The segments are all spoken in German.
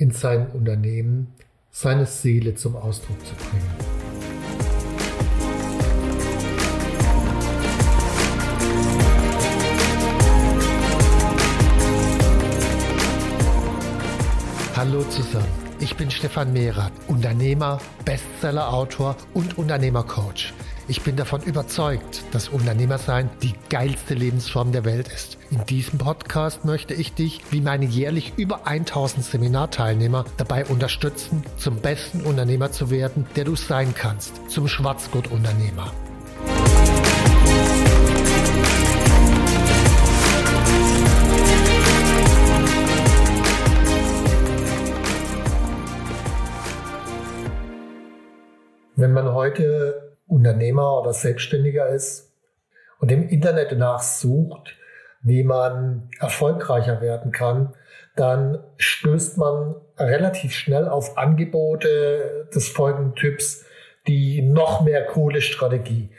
in seinem Unternehmen seine Seele zum Ausdruck zu bringen. Hallo zusammen, ich bin Stefan Mehrath, Unternehmer, Bestseller-Autor und Unternehmercoach. Ich bin davon überzeugt, dass Unternehmersein die geilste Lebensform der Welt ist. In diesem Podcast möchte ich dich, wie meine jährlich über 1000 Seminarteilnehmer, dabei unterstützen, zum besten Unternehmer zu werden, der du sein kannst, zum Schwarzgurt-Unternehmer. Wenn man heute Unternehmer oder Selbstständiger ist und im Internet danach sucht, wie man erfolgreicher werden kann, dann stößt man relativ schnell auf Angebote des folgenden Typs, die noch mehr Kohle-Strategie,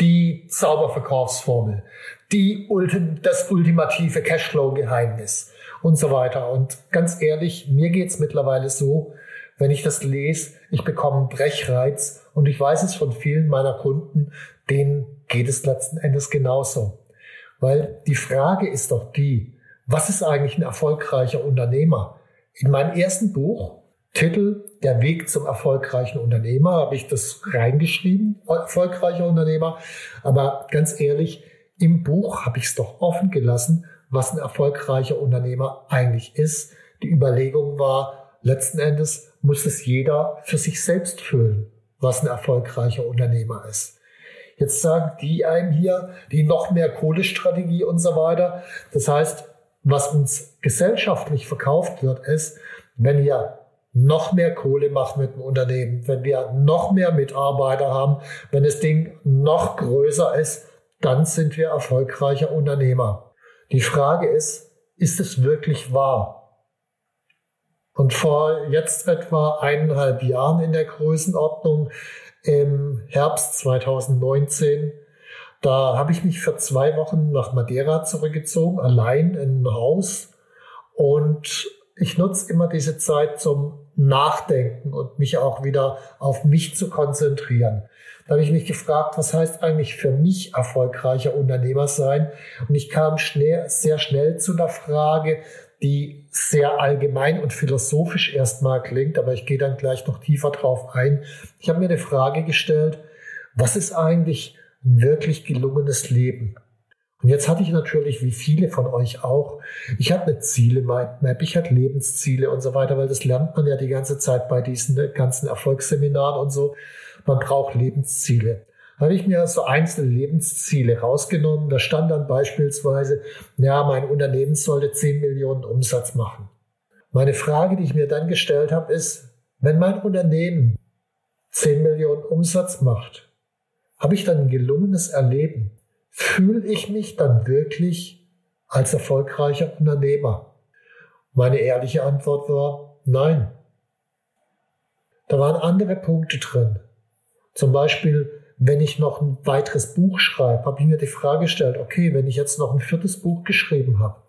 die Zauberverkaufsformel, die Ultim das ultimative Cashflow-Geheimnis und so weiter. Und ganz ehrlich, mir geht's mittlerweile so, wenn ich das lese, ich bekomme einen Brechreiz und ich weiß es von vielen meiner Kunden, denen geht es letzten Endes genauso. Weil die Frage ist doch die, was ist eigentlich ein erfolgreicher Unternehmer? In meinem ersten Buch, Titel Der Weg zum erfolgreichen Unternehmer, habe ich das reingeschrieben, erfolgreicher Unternehmer. Aber ganz ehrlich, im Buch habe ich es doch offen gelassen, was ein erfolgreicher Unternehmer eigentlich ist. Die Überlegung war, letzten Endes, muss es jeder für sich selbst füllen, was ein erfolgreicher Unternehmer ist. Jetzt sagen die einem hier, die noch mehr Kohlestrategie und so weiter. Das heißt, was uns gesellschaftlich verkauft wird, ist, wenn wir noch mehr Kohle machen mit dem Unternehmen, wenn wir noch mehr Mitarbeiter haben, wenn das Ding noch größer ist, dann sind wir erfolgreicher Unternehmer. Die Frage ist, ist es wirklich wahr? Und vor jetzt etwa eineinhalb Jahren in der Größenordnung im Herbst 2019, da habe ich mich für zwei Wochen nach Madeira zurückgezogen, allein in ein Haus. Und ich nutze immer diese Zeit zum Nachdenken und mich auch wieder auf mich zu konzentrieren. Da habe ich mich gefragt, was heißt eigentlich für mich erfolgreicher Unternehmer sein? Und ich kam schnell, sehr schnell zu der Frage, die sehr allgemein und philosophisch erstmal klingt, aber ich gehe dann gleich noch tiefer drauf ein. Ich habe mir eine Frage gestellt, was ist eigentlich ein wirklich gelungenes Leben? Und jetzt hatte ich natürlich, wie viele von euch auch, ich hatte eine Ziele-Mindmap, ich hatte Lebensziele und so weiter, weil das lernt man ja die ganze Zeit bei diesen ganzen Erfolgsseminaren und so. Man braucht Lebensziele. Habe ich mir so einzelne Lebensziele rausgenommen. Da stand dann beispielsweise, ja, mein Unternehmen sollte 10 Millionen Umsatz machen. Meine Frage, die ich mir dann gestellt habe, ist, wenn mein Unternehmen 10 Millionen Umsatz macht, habe ich dann ein gelungenes Erleben? Fühle ich mich dann wirklich als erfolgreicher Unternehmer? Meine ehrliche Antwort war nein. Da waren andere Punkte drin. Zum Beispiel wenn ich noch ein weiteres Buch schreibe, habe ich mir die Frage gestellt, okay, wenn ich jetzt noch ein viertes Buch geschrieben habe,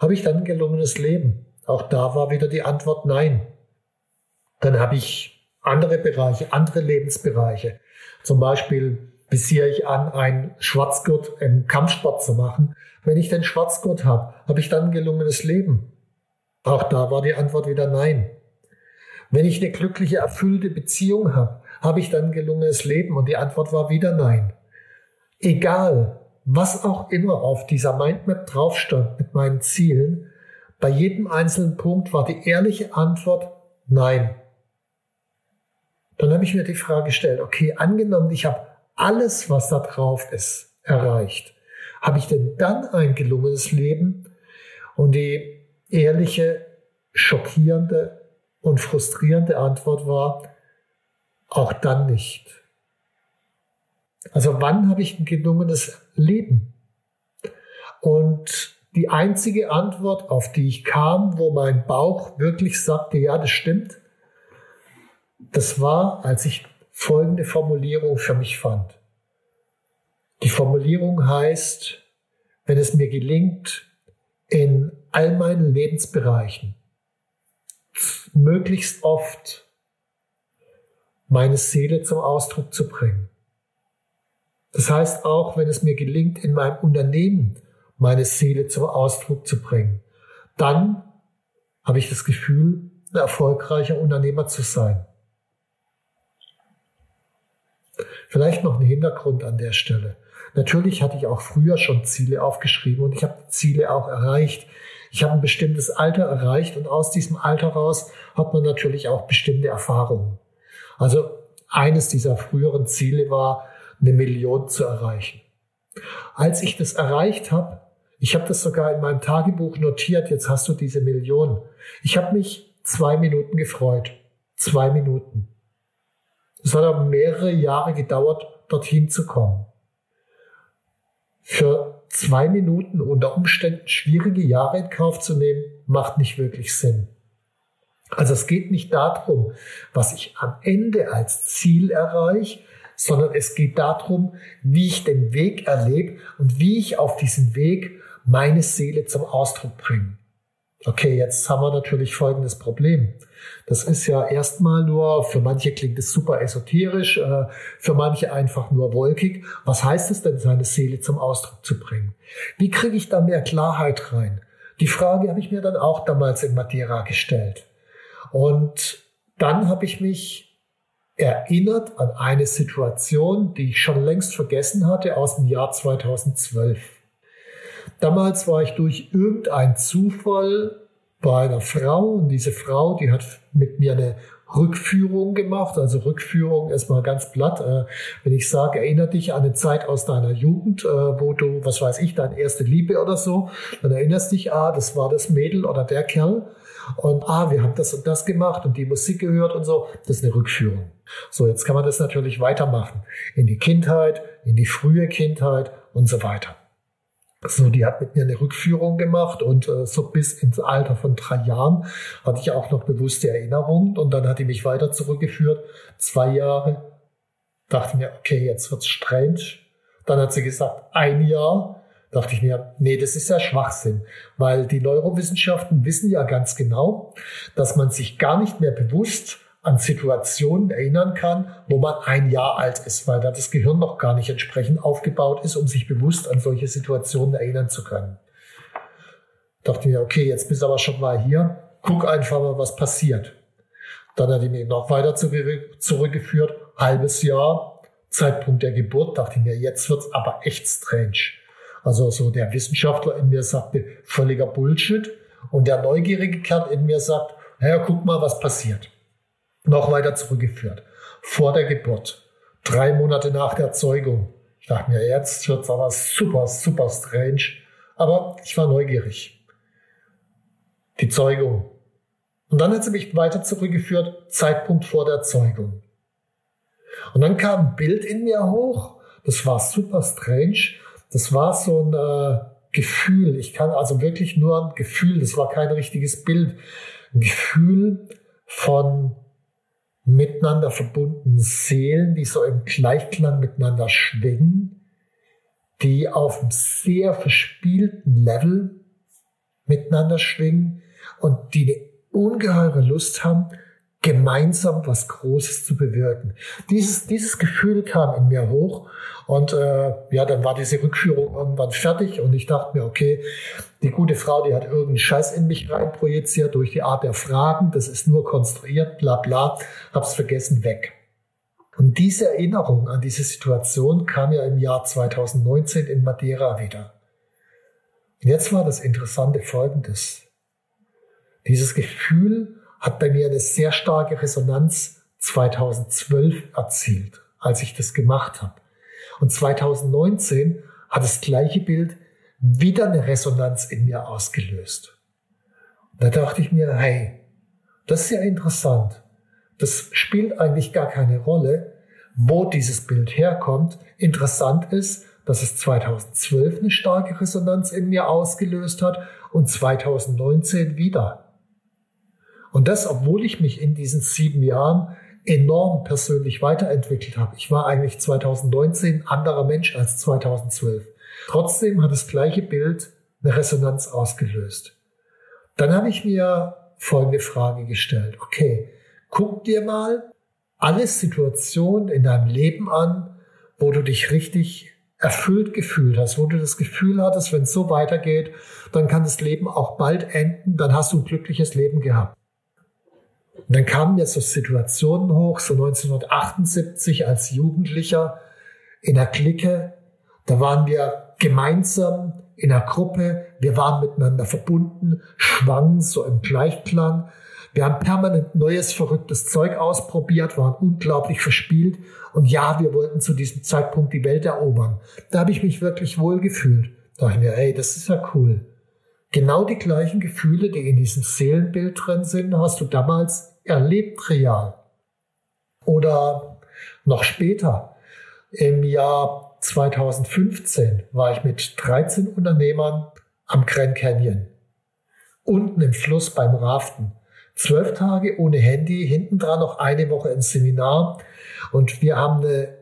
habe ich dann ein gelungenes Leben? Auch da war wieder die Antwort nein. Dann habe ich andere Bereiche, andere Lebensbereiche. Zum Beispiel visiere ich an, einen Schwarzgurt im Kampfsport zu machen. Wenn ich den Schwarzgurt habe, habe ich dann ein gelungenes Leben? Auch da war die Antwort wieder nein. Wenn ich eine glückliche, erfüllte Beziehung habe, habe ich dann gelungenes Leben? Und die Antwort war wieder nein. Egal, was auch immer auf dieser Mindmap drauf stand mit meinen Zielen, bei jedem einzelnen Punkt war die ehrliche Antwort nein. Dann habe ich mir die Frage gestellt, okay, angenommen, ich habe alles, was da drauf ist, erreicht. Habe ich denn dann ein gelungenes Leben? Und die ehrliche schockierende und frustrierende Antwort war, auch dann nicht. Also wann habe ich ein gelungenes Leben? Und die einzige Antwort, auf die ich kam, wo mein Bauch wirklich sagte, ja, das stimmt, das war, als ich folgende Formulierung für mich fand. Die Formulierung heißt, wenn es mir gelingt, in all meinen Lebensbereichen möglichst oft meine Seele zum Ausdruck zu bringen. Das heißt auch, wenn es mir gelingt, in meinem Unternehmen meine Seele zum Ausdruck zu bringen, dann habe ich das Gefühl, ein erfolgreicher Unternehmer zu sein. Vielleicht noch ein Hintergrund an der Stelle. Natürlich hatte ich auch früher schon Ziele aufgeschrieben und ich habe Ziele auch erreicht. Ich habe ein bestimmtes Alter erreicht und aus diesem Alter raus hat man natürlich auch bestimmte Erfahrungen. Also eines dieser früheren Ziele war, eine Million zu erreichen. Als ich das erreicht habe, ich habe das sogar in meinem Tagebuch notiert, jetzt hast du diese Million. Ich habe mich zwei Minuten gefreut. Zwei Minuten. Es hat aber mehrere Jahre gedauert, dorthin zu kommen. Für zwei Minuten unter Umständen schwierige Jahre in Kauf zu nehmen, macht nicht wirklich Sinn. Also es geht nicht darum, was ich am Ende als Ziel erreiche, sondern es geht darum, wie ich den Weg erlebe und wie ich auf diesem Weg meine Seele zum Ausdruck bringe. Okay, jetzt haben wir natürlich folgendes Problem. Das ist ja erstmal nur, für manche klingt es super esoterisch, äh, für manche einfach nur wolkig. Was heißt es denn, seine Seele zum Ausdruck zu bringen? Wie kriege ich da mehr Klarheit rein? Die Frage habe ich mir dann auch damals in Madeira gestellt. Und dann habe ich mich erinnert an eine Situation, die ich schon längst vergessen hatte aus dem Jahr 2012. Damals war ich durch irgendeinen Zufall bei einer Frau und diese Frau, die hat mit mir eine Rückführung gemacht. Also Rückführung ist mal ganz platt. Äh, wenn ich sage, erinnere dich an eine Zeit aus deiner Jugend, äh, wo du, was weiß ich, deine erste Liebe oder so, dann erinnerst dich, ah, das war das Mädel oder der Kerl. Und ah, wir haben das und das gemacht und die Musik gehört und so. Das ist eine Rückführung. So, jetzt kann man das natürlich weitermachen. In die Kindheit, in die frühe Kindheit und so weiter. So, die hat mit mir eine Rückführung gemacht und äh, so bis ins Alter von drei Jahren hatte ich auch noch bewusste Erinnerungen und dann hat die mich weiter zurückgeführt. Zwei Jahre. Dachte mir, okay, jetzt wird's strange. Dann hat sie gesagt, ein Jahr. Dachte ich mir, nee, das ist ja Schwachsinn, weil die Neurowissenschaften wissen ja ganz genau, dass man sich gar nicht mehr bewusst an Situationen erinnern kann, wo man ein Jahr alt ist, weil da das Gehirn noch gar nicht entsprechend aufgebaut ist, um sich bewusst an solche Situationen erinnern zu können. Dachte mir, okay, jetzt bist du aber schon mal hier, guck einfach mal, was passiert. Dann hat die mich noch weiter zurückgeführt, halbes Jahr, Zeitpunkt der Geburt, dachte ich mir, jetzt wird's aber echt strange. Also so der Wissenschaftler in mir sagte, völliger Bullshit. Und der neugierige Kern in mir sagt, naja, guck mal, was passiert noch weiter zurückgeführt. Vor der Geburt, drei Monate nach der Zeugung. Ich dachte mir, jetzt wird's aber super, super strange. Aber ich war neugierig. Die Zeugung. Und dann hat sie mich weiter zurückgeführt, Zeitpunkt vor der Zeugung. Und dann kam ein Bild in mir hoch. Das war super strange. Das war so ein äh, Gefühl. Ich kann also wirklich nur ein Gefühl, das war kein richtiges Bild. Ein Gefühl von miteinander verbundenen Seelen, die so im Gleichklang miteinander schwingen, die auf einem sehr verspielten Level miteinander schwingen und die eine ungeheure Lust haben, gemeinsam was Großes zu bewirken. Dieses, dieses Gefühl kam in mir hoch und äh, ja, dann war diese Rückführung irgendwann fertig und ich dachte mir, okay, die gute Frau, die hat irgendeinen Scheiß in mich reinprojiziert durch die Art der Fragen, das ist nur konstruiert, bla bla, hab's vergessen, weg. Und diese Erinnerung an diese Situation kam ja im Jahr 2019 in Madeira wieder. Und jetzt war das Interessante folgendes. Dieses Gefühl hat bei mir eine sehr starke Resonanz 2012 erzielt, als ich das gemacht habe. Und 2019 hat das gleiche Bild wieder eine Resonanz in mir ausgelöst. Da dachte ich mir, hey, das ist ja interessant. Das spielt eigentlich gar keine Rolle, wo dieses Bild herkommt. Interessant ist, dass es 2012 eine starke Resonanz in mir ausgelöst hat und 2019 wieder. Und das, obwohl ich mich in diesen sieben Jahren enorm persönlich weiterentwickelt habe. Ich war eigentlich 2019 ein anderer Mensch als 2012. Trotzdem hat das gleiche Bild eine Resonanz ausgelöst. Dann habe ich mir folgende Frage gestellt. Okay, guck dir mal alle Situationen in deinem Leben an, wo du dich richtig erfüllt gefühlt hast, wo du das Gefühl hattest, wenn es so weitergeht, dann kann das Leben auch bald enden, dann hast du ein glückliches Leben gehabt. Und dann kamen mir so Situationen hoch, so 1978 als Jugendlicher in der Clique, da waren wir gemeinsam in einer Gruppe, wir waren miteinander verbunden, schwangen so im Gleichklang. Wir haben permanent neues, verrücktes Zeug ausprobiert, waren unglaublich verspielt. Und ja, wir wollten zu diesem Zeitpunkt die Welt erobern. Da habe ich mich wirklich wohl gefühlt. Da dachte ich mir, ey, das ist ja cool. Genau die gleichen Gefühle, die in diesem Seelenbild drin sind, hast du damals erlebt real. Oder noch später, im Jahr 2015 war ich mit 13 Unternehmern am Grand Canyon. Unten im Fluss beim Raften. Zwölf Tage ohne Handy, hinten dran noch eine Woche im Seminar. Und wir haben eine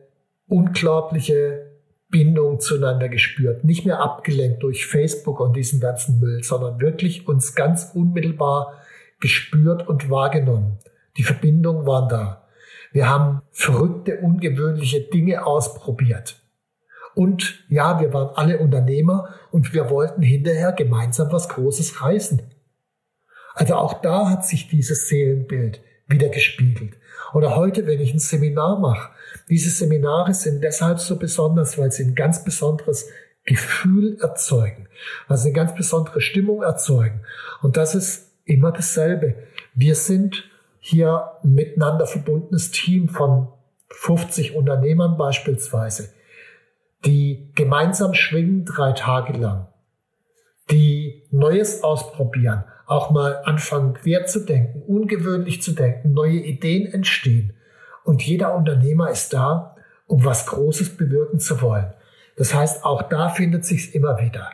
unglaubliche Bindung zueinander gespürt. Nicht mehr abgelenkt durch Facebook und diesen ganzen Müll, sondern wirklich uns ganz unmittelbar gespürt und wahrgenommen. Die Verbindungen waren da. Wir haben verrückte, ungewöhnliche Dinge ausprobiert. Und ja, wir waren alle Unternehmer und wir wollten hinterher gemeinsam was Großes reißen. Also auch da hat sich dieses Seelenbild wieder gespiegelt. Oder heute, wenn ich ein Seminar mache, diese Seminare sind deshalb so besonders, weil sie ein ganz besonderes Gefühl erzeugen, also eine ganz besondere Stimmung erzeugen. Und das ist immer dasselbe. Wir sind hier ein miteinander verbundenes Team von 50 Unternehmern beispielsweise, die gemeinsam schwingen drei Tage lang, die Neues ausprobieren, auch mal anfangen quer zu denken, ungewöhnlich zu denken, neue Ideen entstehen. Und jeder Unternehmer ist da, um was Großes bewirken zu wollen. Das heißt, auch da findet sich's immer wieder.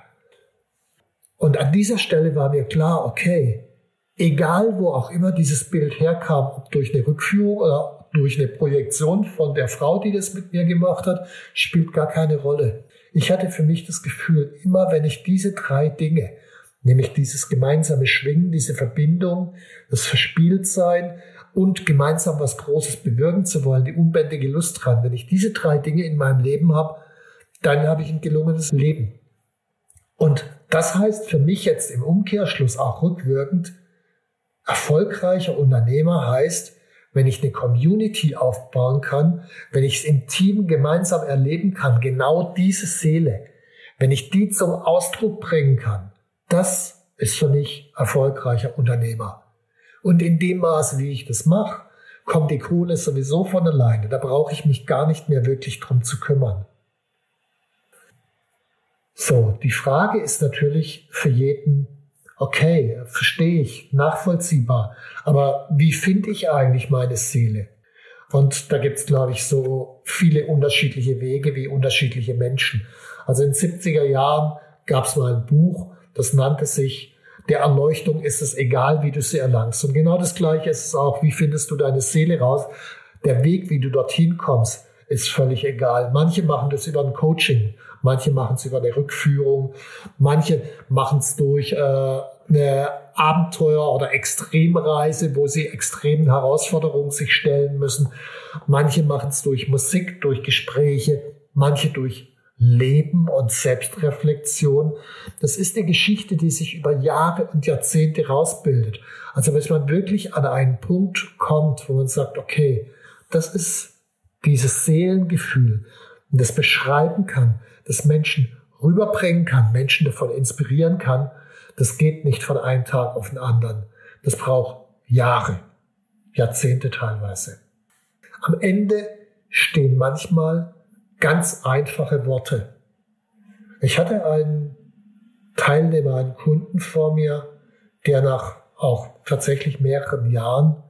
Und an dieser Stelle war mir klar, okay, egal wo auch immer dieses Bild herkam, ob durch eine Rückführung oder durch eine Projektion von der Frau, die das mit mir gemacht hat, spielt gar keine Rolle. Ich hatte für mich das Gefühl, immer wenn ich diese drei Dinge, nämlich dieses gemeinsame Schwingen, diese Verbindung, das Verspieltsein und gemeinsam was Großes bewirken zu wollen, die unbändige Lust dran, wenn ich diese drei Dinge in meinem Leben habe, dann habe ich ein gelungenes Leben. Und das heißt für mich jetzt im Umkehrschluss auch rückwirkend, erfolgreicher Unternehmer heißt, wenn ich eine Community aufbauen kann, wenn ich es im Team gemeinsam erleben kann, genau diese Seele, wenn ich die zum Ausdruck bringen kann, das ist für mich erfolgreicher Unternehmer. Und in dem Maße, wie ich das mache, kommt die Kohle sowieso von alleine. Da brauche ich mich gar nicht mehr wirklich drum zu kümmern. So, die Frage ist natürlich für jeden, okay, verstehe ich, nachvollziehbar. Aber wie finde ich eigentlich meine Seele? Und da gibt es, glaube ich, so viele unterschiedliche Wege wie unterschiedliche Menschen. Also in den 70er Jahren gab es mal ein Buch, das nannte sich Der Erleuchtung ist es egal, wie du sie erlangst. Und genau das Gleiche ist es auch, wie findest du deine Seele raus? Der Weg, wie du dorthin kommst, ist völlig egal. Manche machen das über ein Coaching, manche machen es über eine Rückführung, manche machen es durch äh, eine Abenteuer- oder Extremreise, wo sie extremen Herausforderungen sich stellen müssen. Manche machen es durch Musik, durch Gespräche, manche durch Leben und Selbstreflexion. Das ist eine Geschichte, die sich über Jahre und Jahrzehnte rausbildet. Also bis man wirklich an einen Punkt kommt, wo man sagt, okay, das ist dieses Seelengefühl und das beschreiben kann, das Menschen rüberbringen kann, Menschen davon inspirieren kann, das geht nicht von einem Tag auf den anderen. Das braucht Jahre, Jahrzehnte teilweise. Am Ende stehen manchmal ganz einfache Worte. Ich hatte einen Teilnehmer, einen Kunden vor mir, der nach auch tatsächlich mehreren Jahren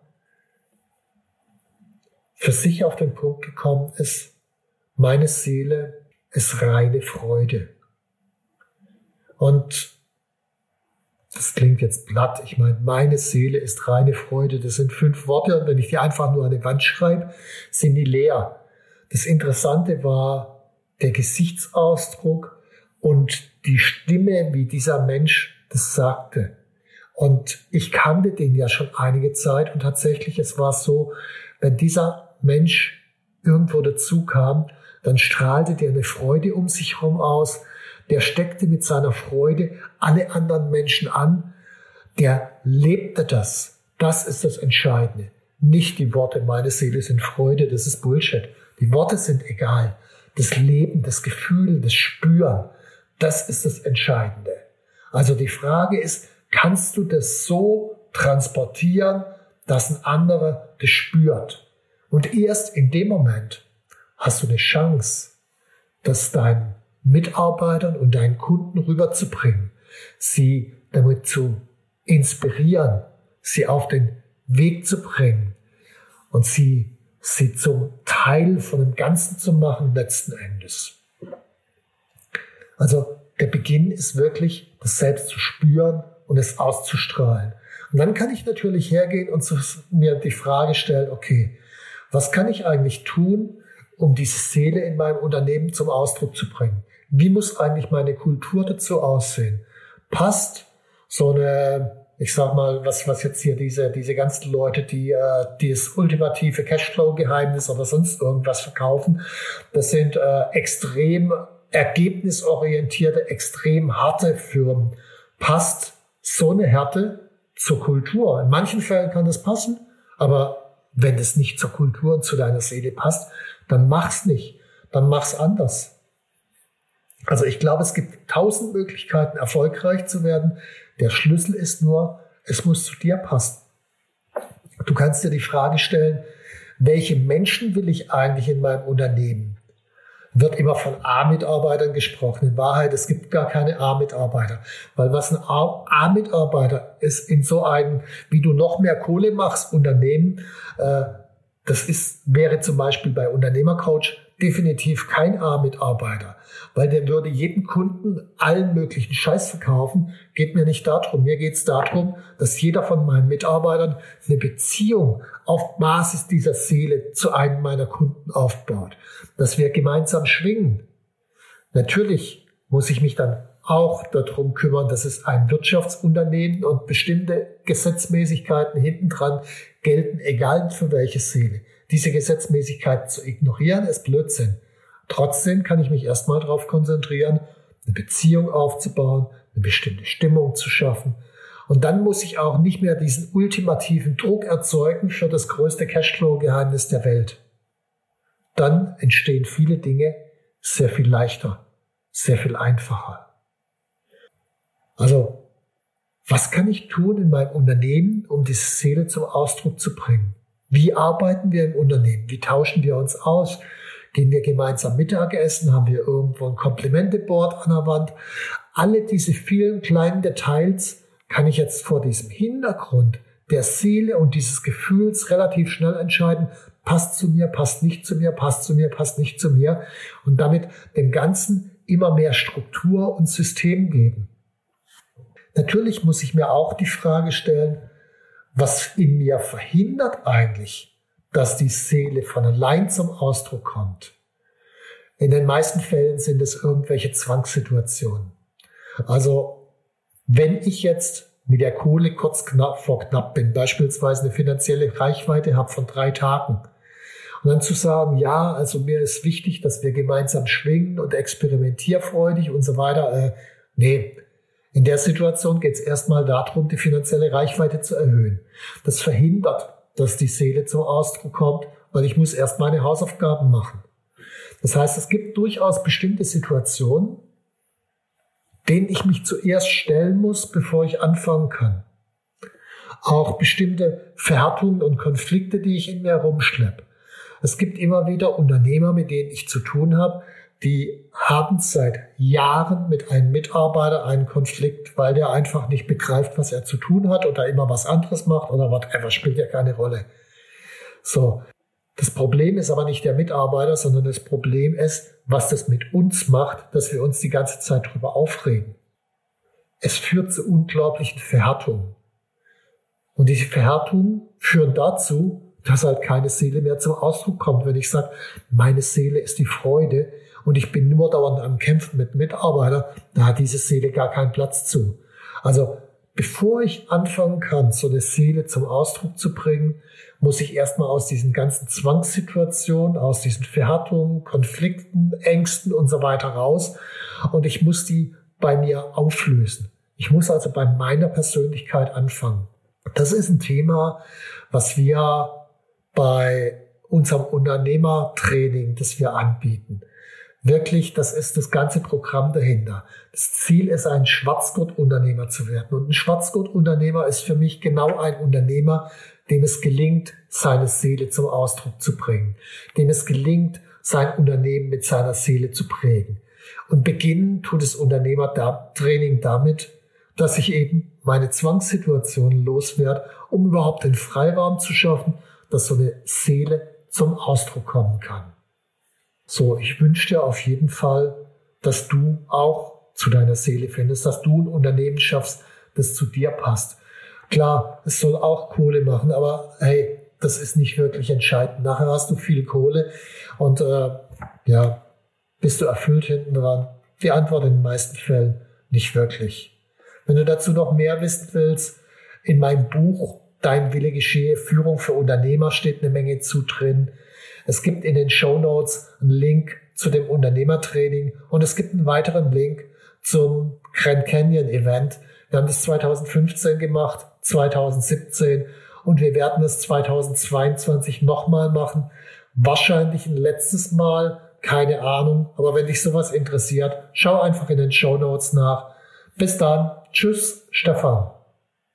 für sich auf den Punkt gekommen ist, meine Seele ist reine Freude. Und das klingt jetzt platt. Ich meine, meine Seele ist reine Freude. Das sind fünf Worte und wenn ich die einfach nur an die Wand schreibe, sind die leer. Das Interessante war der Gesichtsausdruck und die Stimme, wie dieser Mensch das sagte. Und ich kannte den ja schon einige Zeit und tatsächlich, es war so, wenn dieser Mensch irgendwo dazu kam, dann strahlte der eine Freude um sich herum aus, der steckte mit seiner Freude alle anderen Menschen an, der lebte das. Das ist das Entscheidende. Nicht die Worte, meine Seele sind Freude, das ist Bullshit. Die Worte sind egal. Das Leben, das Gefühl, das Spüren, das ist das Entscheidende. Also die Frage ist, kannst du das so transportieren, dass ein anderer das spürt? Und erst in dem Moment hast du eine Chance, dass dein Mitarbeitern und deinen Kunden rüberzubringen, sie damit zu inspirieren, sie auf den Weg zu bringen und sie, sie zum Teil von dem Ganzen zu machen, letzten Endes. Also der Beginn ist wirklich, das selbst zu spüren und es auszustrahlen. Und dann kann ich natürlich hergehen und mir die Frage stellen, okay, was kann ich eigentlich tun, um diese Seele in meinem Unternehmen zum Ausdruck zu bringen? wie muss eigentlich meine Kultur dazu aussehen? Passt so eine, ich sag mal, was, was jetzt hier diese, diese ganzen Leute, die äh, das ultimative Cashflow-Geheimnis oder sonst irgendwas verkaufen, das sind äh, extrem ergebnisorientierte, extrem harte Firmen. Passt so eine Härte zur Kultur? In manchen Fällen kann das passen, aber wenn es nicht zur Kultur und zu deiner Seele passt, dann mach's nicht. Dann mach's anders. Also ich glaube, es gibt tausend Möglichkeiten, erfolgreich zu werden. Der Schlüssel ist nur, es muss zu dir passen. Du kannst dir die Frage stellen, welche Menschen will ich eigentlich in meinem Unternehmen? Wird immer von A-Mitarbeitern gesprochen. In Wahrheit, es gibt gar keine A-Mitarbeiter. Weil was ein A-Mitarbeiter ist in so einem, wie du noch mehr Kohle machst, Unternehmen, äh, das ist, wäre zum Beispiel bei Unternehmercoach definitiv kein A-Mitarbeiter weil der würde jeden Kunden allen möglichen Scheiß verkaufen. Geht mir nicht darum. Mir geht es darum, dass jeder von meinen Mitarbeitern eine Beziehung auf Basis dieser Seele zu einem meiner Kunden aufbaut. Dass wir gemeinsam schwingen. Natürlich muss ich mich dann auch darum kümmern, dass es ein Wirtschaftsunternehmen und bestimmte Gesetzmäßigkeiten hintendran gelten, egal für welche Seele. Diese Gesetzmäßigkeiten zu ignorieren, ist Blödsinn. Trotzdem kann ich mich erstmal darauf konzentrieren, eine Beziehung aufzubauen, eine bestimmte Stimmung zu schaffen. Und dann muss ich auch nicht mehr diesen ultimativen Druck erzeugen für das größte Cashflow-Geheimnis der Welt. Dann entstehen viele Dinge sehr viel leichter, sehr viel einfacher. Also, was kann ich tun in meinem Unternehmen, um diese Seele zum Ausdruck zu bringen? Wie arbeiten wir im Unternehmen? Wie tauschen wir uns aus? Gehen wir gemeinsam Mittagessen? Haben wir irgendwo ein Komplimenteboard an der Wand? Alle diese vielen kleinen Details kann ich jetzt vor diesem Hintergrund der Seele und dieses Gefühls relativ schnell entscheiden, passt zu mir, passt nicht zu mir, passt zu mir, passt nicht zu mir und damit dem Ganzen immer mehr Struktur und System geben. Natürlich muss ich mir auch die Frage stellen, was in mir verhindert eigentlich, dass die Seele von allein zum Ausdruck kommt. In den meisten Fällen sind es irgendwelche Zwangssituationen. Also wenn ich jetzt mit der Kohle kurz knapp vor knapp bin, beispielsweise eine finanzielle Reichweite habe von drei Tagen, und dann zu sagen, ja, also mir ist wichtig, dass wir gemeinsam schwingen und experimentierfreudig und so weiter. Äh, nee, in der Situation geht es erstmal darum, die finanzielle Reichweite zu erhöhen. Das verhindert dass die Seele zum Ausdruck kommt, weil ich muss erst meine Hausaufgaben machen. Das heißt, es gibt durchaus bestimmte Situationen, denen ich mich zuerst stellen muss, bevor ich anfangen kann. Auch bestimmte Verhärtungen und Konflikte, die ich in mir rumschleppe. Es gibt immer wieder Unternehmer, mit denen ich zu tun habe, die haben seit Jahren mit einem Mitarbeiter einen Konflikt, weil der einfach nicht begreift, was er zu tun hat oder immer was anderes macht oder whatever, spielt ja keine Rolle. So. Das Problem ist aber nicht der Mitarbeiter, sondern das Problem ist, was das mit uns macht, dass wir uns die ganze Zeit darüber aufregen. Es führt zu unglaublichen Verhärtungen. Und diese Verhärtungen führen dazu, dass halt keine Seele mehr zum Ausdruck kommt. Wenn ich sage, meine Seele ist die Freude und ich bin nur dauernd am Kämpfen mit Mitarbeitern, da hat diese Seele gar keinen Platz zu. Also bevor ich anfangen kann, so eine Seele zum Ausdruck zu bringen, muss ich erstmal aus diesen ganzen Zwangssituationen, aus diesen Verhärtungen, Konflikten, Ängsten und so weiter raus. Und ich muss die bei mir auflösen. Ich muss also bei meiner Persönlichkeit anfangen. Das ist ein Thema, was wir bei unserem Unternehmertraining, das wir anbieten. Wirklich, das ist das ganze Programm dahinter. Das Ziel ist, ein Schwarzgurt-Unternehmer zu werden. Und ein Schwarzgurt-Unternehmer ist für mich genau ein Unternehmer, dem es gelingt, seine Seele zum Ausdruck zu bringen, dem es gelingt, sein Unternehmen mit seiner Seele zu prägen. Und beginnen tut das Unternehmertraining damit, dass ich eben meine Zwangssituationen loswerde, um überhaupt den Freiraum zu schaffen, dass so eine Seele zum Ausdruck kommen kann. So, ich wünsche dir auf jeden Fall, dass du auch zu deiner Seele findest, dass du ein Unternehmen schaffst, das zu dir passt. Klar, es soll auch Kohle machen, aber hey, das ist nicht wirklich entscheidend. Nachher hast du viel Kohle und äh, ja, bist du erfüllt hinten dran? Die Antwort in den meisten Fällen nicht wirklich. Wenn du dazu noch mehr wissen willst, in meinem Buch Dein Wille geschehe, Führung für Unternehmer steht eine Menge zu drin. Es gibt in den Show Notes einen Link zu dem Unternehmertraining und es gibt einen weiteren Link zum Grand Canyon Event. Wir haben das 2015 gemacht, 2017 und wir werden es 2022 nochmal machen. Wahrscheinlich ein letztes Mal, keine Ahnung. Aber wenn dich sowas interessiert, schau einfach in den Show Notes nach. Bis dann. Tschüss, Stefan.